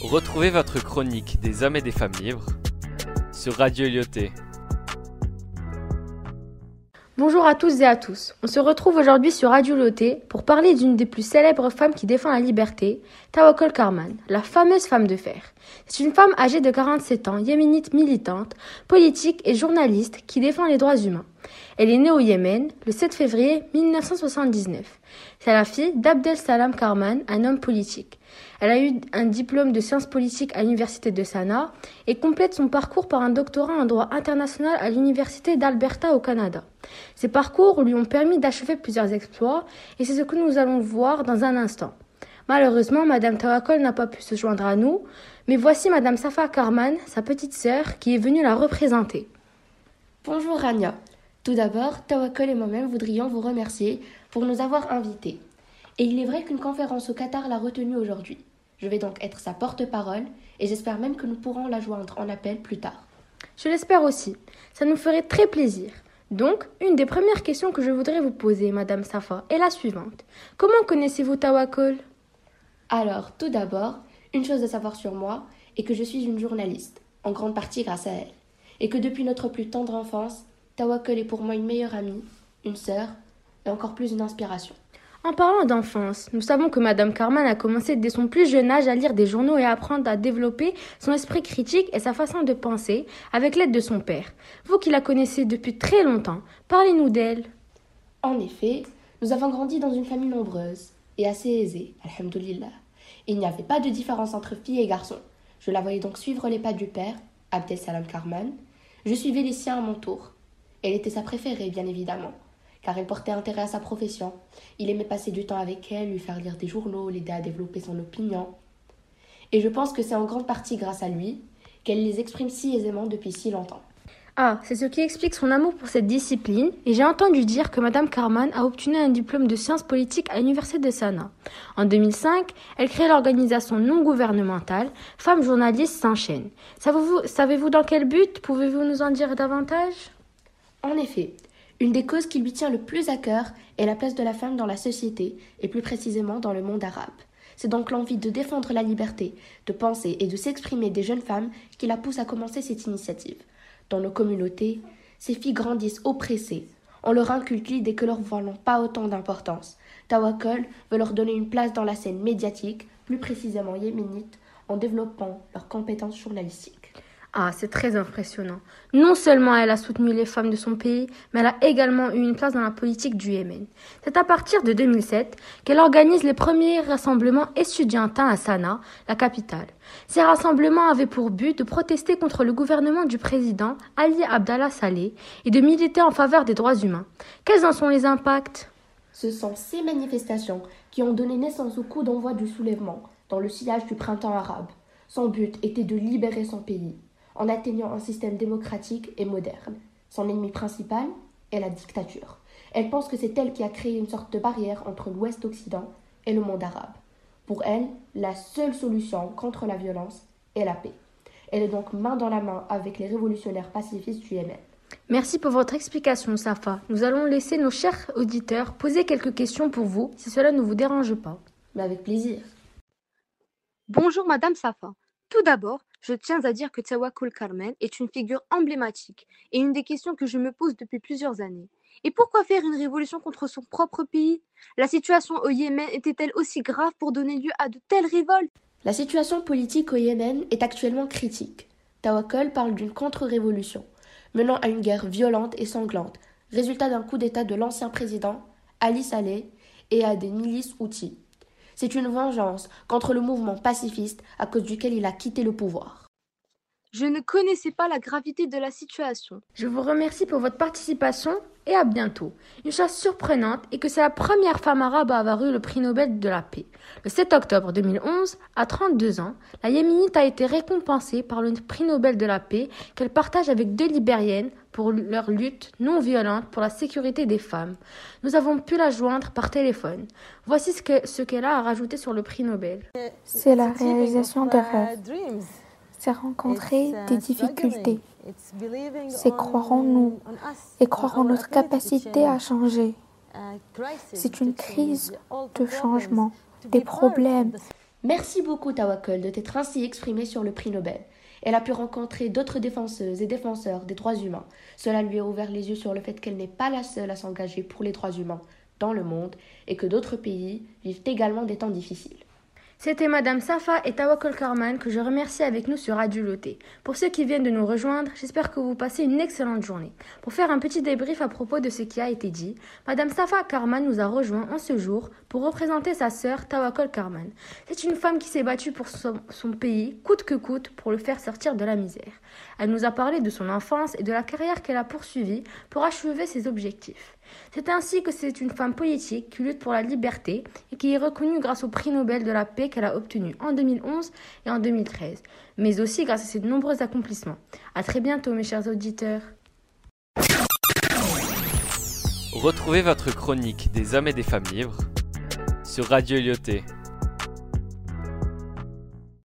Retrouvez votre chronique des hommes et des femmes libres sur Radio Lyoté. Bonjour à tous et à tous. On se retrouve aujourd'hui sur Radio Loté pour parler d'une des plus célèbres femmes qui défend la liberté, Tawakkol Karman, la fameuse femme de fer. C'est une femme âgée de 47 ans, yéménite militante, politique et journaliste qui défend les droits humains. Elle est née au Yémen le 7 février 1979. C'est la fille d'Abdel Salam Karman, un homme politique. Elle a eu un diplôme de sciences politiques à l'université de Sanaa et complète son parcours par un doctorat en droit international à l'université d'Alberta au Canada. Ces parcours lui ont permis d'achever plusieurs exploits et c'est ce que nous allons voir dans un instant. Malheureusement, Madame Tawakol n'a pas pu se joindre à nous, mais voici Madame Safa Karman, sa petite sœur, qui est venue la représenter. Bonjour Rania. Tout d'abord, Tawakol et moi-même voudrions vous remercier pour nous avoir invités. Et il est vrai qu'une conférence au Qatar l'a retenue aujourd'hui. Je vais donc être sa porte-parole et j'espère même que nous pourrons la joindre en appel plus tard. Je l'espère aussi. Ça nous ferait très plaisir. Donc, une des premières questions que je voudrais vous poser, Madame Safa, est la suivante. Comment connaissez-vous Tawakol? Alors, tout d'abord, une chose à savoir sur moi est que je suis une journaliste, en grande partie grâce à elle, et que depuis notre plus tendre enfance, Tawakol est pour moi une meilleure amie, une sœur, et encore plus une inspiration. En parlant d'enfance, nous savons que Madame Carman a commencé dès son plus jeune âge à lire des journaux et à apprendre à développer son esprit critique et sa façon de penser avec l'aide de son père. Vous qui la connaissez depuis très longtemps, parlez-nous d'elle. En effet, nous avons grandi dans une famille nombreuse et assez aisée, alhamdoulilah. Il n'y avait pas de différence entre filles et garçons. Je la voyais donc suivre les pas du père, Abdel Salam Karman. Je suivais les siens à mon tour. Elle était sa préférée, bien évidemment car elle portait intérêt à sa profession. Il aimait passer du temps avec elle, lui faire lire des journaux, l'aider à développer son opinion. Et je pense que c'est en grande partie grâce à lui qu'elle les exprime si aisément depuis si longtemps. Ah, c'est ce qui explique son amour pour cette discipline, et j'ai entendu dire que Madame Carman a obtenu un diplôme de sciences politiques à l'université de Sanaa. En 2005, elle crée l'organisation non gouvernementale Femmes journalistes sans chaîne. Savez-vous dans quel but? Pouvez-vous nous en dire davantage? En effet, une des causes qui lui tient le plus à cœur est la place de la femme dans la société, et plus précisément dans le monde arabe. C'est donc l'envie de défendre la liberté, de penser et de s'exprimer des jeunes femmes qui la pousse à commencer cette initiative. Dans nos communautés, ces filles grandissent oppressées. On leur inculque l'idée que leurs voix n'ont pas autant d'importance. Tawakol veut leur donner une place dans la scène médiatique, plus précisément yéménite, en développant leurs compétences journalistiques. Ah, c'est très impressionnant. Non seulement elle a soutenu les femmes de son pays, mais elle a également eu une place dans la politique du Yémen. C'est à partir de 2007 qu'elle organise les premiers rassemblements estudiantins à Sanaa, la capitale. Ces rassemblements avaient pour but de protester contre le gouvernement du président Ali Abdallah Saleh et de militer en faveur des droits humains. Quels en sont les impacts? Ce sont ces manifestations qui ont donné naissance au coup d'envoi du soulèvement dans le sillage du printemps arabe. Son but était de libérer son pays en atteignant un système démocratique et moderne. Son ennemi principal est la dictature. Elle pense que c'est elle qui a créé une sorte de barrière entre l'Ouest-Occident et le monde arabe. Pour elle, la seule solution contre la violence est la paix. Elle est donc main dans la main avec les révolutionnaires pacifistes du Yémen. Merci pour votre explication, Safa. Nous allons laisser nos chers auditeurs poser quelques questions pour vous, si cela ne vous dérange pas. Mais avec plaisir. Bonjour, Madame Safa. Tout d'abord, je tiens à dire que Tawakul Carmen est une figure emblématique et une des questions que je me pose depuis plusieurs années. Et pourquoi faire une révolution contre son propre pays? La situation au Yémen était-elle aussi grave pour donner lieu à de telles révoltes? La situation politique au Yémen est actuellement critique. Tawakol parle d'une contre-révolution, menant à une guerre violente et sanglante, résultat d'un coup d'État de l'ancien président Ali Saleh et à des milices outils. C'est une vengeance contre le mouvement pacifiste à cause duquel il a quitté le pouvoir. Je ne connaissais pas la gravité de la situation. Je vous remercie pour votre participation et à bientôt. Une chose surprenante est que c'est la première femme arabe à avoir eu le prix Nobel de la paix. Le 7 octobre 2011, à 32 ans, la Yéménite a été récompensée par le prix Nobel de la paix qu'elle partage avec deux Libériennes pour leur lutte non violente pour la sécurité des femmes. Nous avons pu la joindre par téléphone. Voici ce qu'elle ce qu'elle a à rajouter sur le prix Nobel. C'est la réalisation de rêves. C'est rencontrer des difficultés c'est croire en nous et croire en notre capacité à changer. C'est une crise de changement, des problèmes, Merci beaucoup Tawakol de t'être ainsi exprimé sur le prix Nobel. Elle a pu rencontrer d'autres défenseuses et défenseurs des droits humains. Cela lui a ouvert les yeux sur le fait qu'elle n'est pas la seule à s'engager pour les droits humains dans le monde et que d'autres pays vivent également des temps difficiles. C'était Madame Safa et Tawakol Karman que je remercie avec nous sur Radio Loté. Pour ceux qui viennent de nous rejoindre, j'espère que vous passez une excellente journée. Pour faire un petit débrief à propos de ce qui a été dit, Madame Safa Karman nous a rejoint en ce jour pour représenter sa sœur Tawakol Karman. C'est une femme qui s'est battue pour son, son pays, coûte que coûte, pour le faire sortir de la misère. Elle nous a parlé de son enfance et de la carrière qu'elle a poursuivie pour achever ses objectifs. C'est ainsi que c'est une femme politique qui lutte pour la liberté et qui est reconnue grâce au prix Nobel de la paix qu'elle a obtenu en 2011 et en 2013, mais aussi grâce à ses nombreux accomplissements. À très bientôt mes chers auditeurs. Retrouvez votre chronique des hommes et des femmes libres sur Radio Lyoté.